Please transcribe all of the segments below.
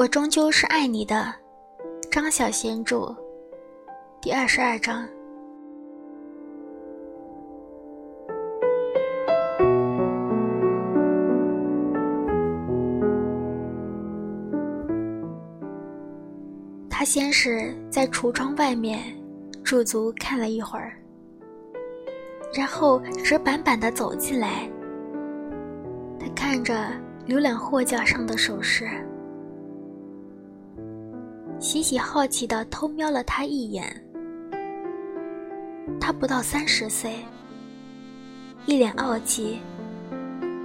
我终究是爱你的，张小娴著，第二十二章。他先是在橱窗外面驻足看了一会儿，然后直板板的走进来。他看着浏览货架上的首饰。喜喜好奇的偷瞄了他一眼，他不到三十岁，一脸傲气，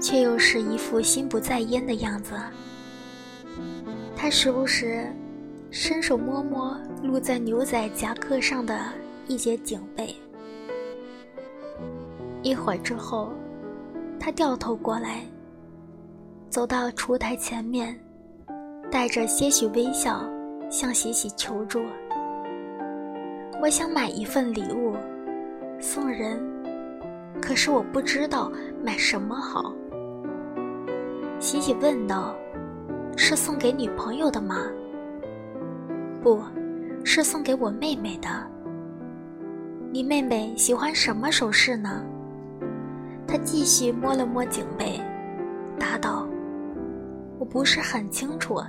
却又是一副心不在焉的样子。他时不时伸手摸摸露在牛仔夹克上的一截颈背，一会儿之后，他掉头过来，走到厨台前面，带着些许微笑。向喜喜求助。我想买一份礼物，送人，可是我不知道买什么好。喜喜问道：“是送给女朋友的吗？”“不，是送给我妹妹的。”“你妹妹喜欢什么首饰呢？”他继续摸了摸颈背，答道：“我不是很清楚。”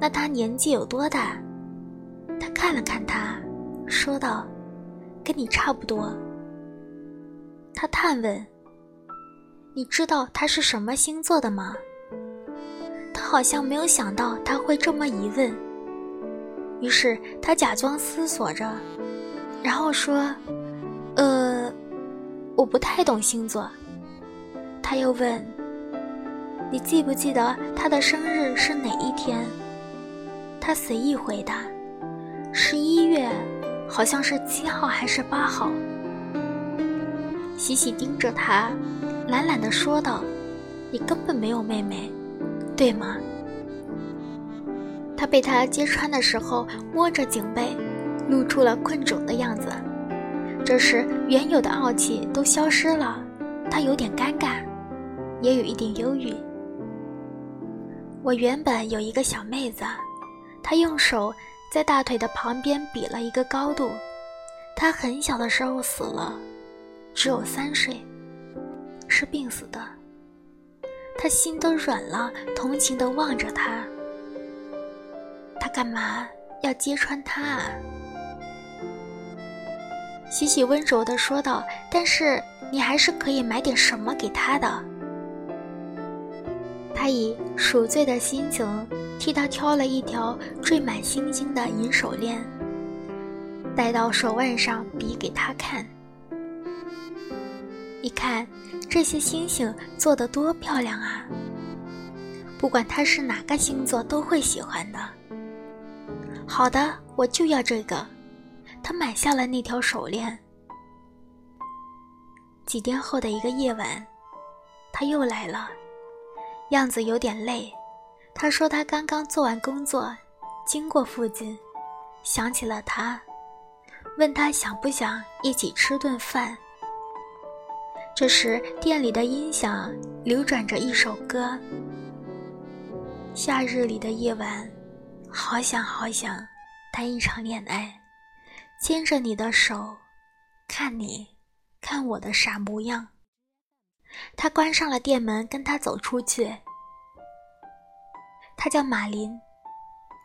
那他年纪有多大？他看了看他，说道：“跟你差不多。”他探问：“你知道他是什么星座的吗？”他好像没有想到他会这么疑问，于是他假装思索着，然后说：“呃，我不太懂星座。”他又问：“你记不记得他的生日是哪一天？”他随意回答：“十一月，好像是七号还是八号。”喜喜盯着他，懒懒地说道：“你根本没有妹妹，对吗？”他被他揭穿的时候，摸着颈背，露出了困窘的样子。这时，原有的傲气都消失了，他有点尴尬，也有一点忧郁。我原本有一个小妹子。他用手在大腿的旁边比了一个高度。他很小的时候死了，只有三岁，是病死的。他心都软了，同情地望着他。他干嘛要揭穿他啊？喜喜温柔地说道：“但是你还是可以买点什么给他的。”他以赎罪的心情。替他挑了一条缀满星星的银手链，戴到手腕上，比给他看。你看这些星星做的多漂亮啊！不管他是哪个星座，都会喜欢的。好的，我就要这个。他买下了那条手链。几天后的一个夜晚，他又来了，样子有点累。他说：“他刚刚做完工作，经过附近，想起了他，问他想不想一起吃顿饭。”这时，店里的音响流转着一首歌：“夏日里的夜晚，好想好想谈一场恋爱，牵着你的手，看你，看我的傻模样。”他关上了店门，跟他走出去。他叫马林。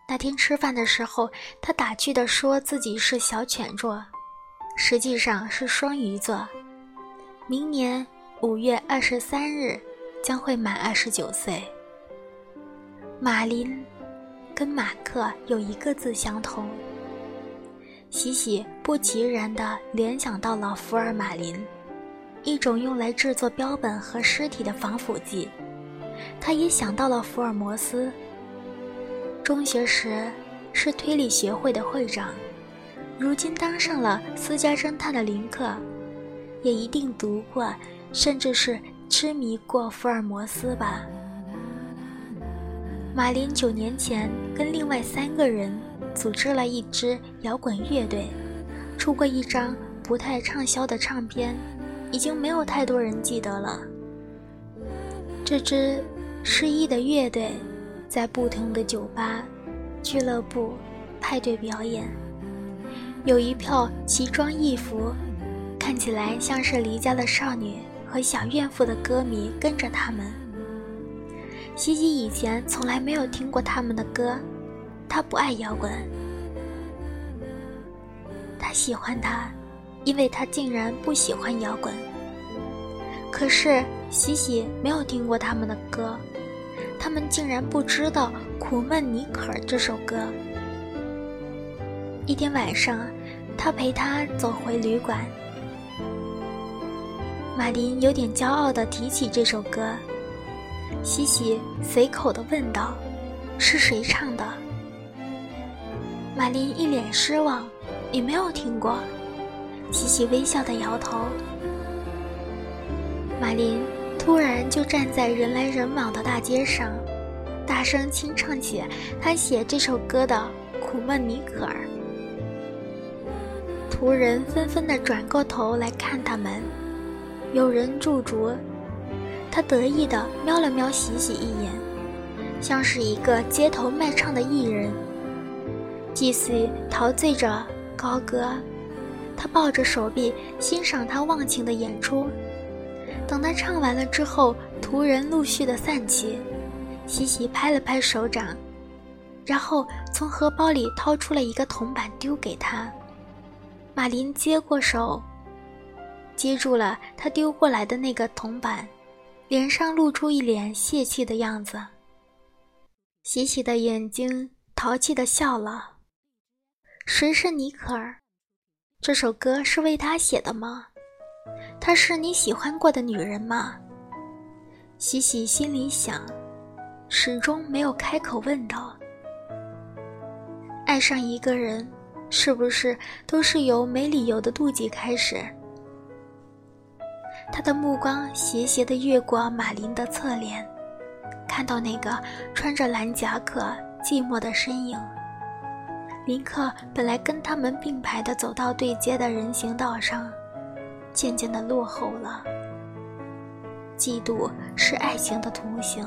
那天吃饭的时候，他打趣地说自己是小犬座，实际上是双鱼座。明年五月二十三日将会满二十九岁。马林跟马克有一个字相同。喜喜不其然地联想到了福尔马林，一种用来制作标本和尸体的防腐剂。他也想到了福尔摩斯。中学时是推理协会的会长，如今当上了私家侦探的林克，也一定读过，甚至是痴迷过福尔摩斯吧。马林九年前跟另外三个人组织了一支摇滚乐队，出过一张不太畅销的唱片，已经没有太多人记得了。这支失意的乐队。在不同的酒吧、俱乐部、派对表演，有一票奇装异服、看起来像是离家的少女和小怨妇的歌迷跟着他们。西西以前从来没有听过他们的歌，他不爱摇滚。他喜欢他，因为他竟然不喜欢摇滚。可是喜喜没有听过他们的歌，他们竟然不知道《苦闷尼可》这首歌。一天晚上，他陪她走回旅馆，马林有点骄傲地提起这首歌。西西随口地问道：“是谁唱的？”马林一脸失望：“你没有听过？”西西微笑地摇头。马林突然就站在人来人往的大街上，大声清唱起他写这首歌的《苦闷尼可儿》。途人纷纷地转过头来看他们，有人驻足。他得意地瞄了瞄喜喜一眼，像是一个街头卖唱的艺人。祭司陶醉着高歌，他抱着手臂欣赏他忘情的演出。等他唱完了之后，途人陆续的散去，喜喜拍了拍手掌，然后从荷包里掏出了一个铜板丢给他。马林接过手，接住了他丢过来的那个铜板。脸上露出一脸泄气的样子，喜喜的眼睛淘气的笑了。谁是尼可儿？这首歌是为他写的吗？她是你喜欢过的女人吗？喜喜心里想，始终没有开口问道。爱上一个人，是不是都是由没理由的妒忌开始？他的目光斜斜地越过马林的侧脸，看到那个穿着蓝夹克、寂寞的身影。林克本来跟他们并排地走到对街的人行道上，渐渐的落后了。嫉妒是爱情的图形。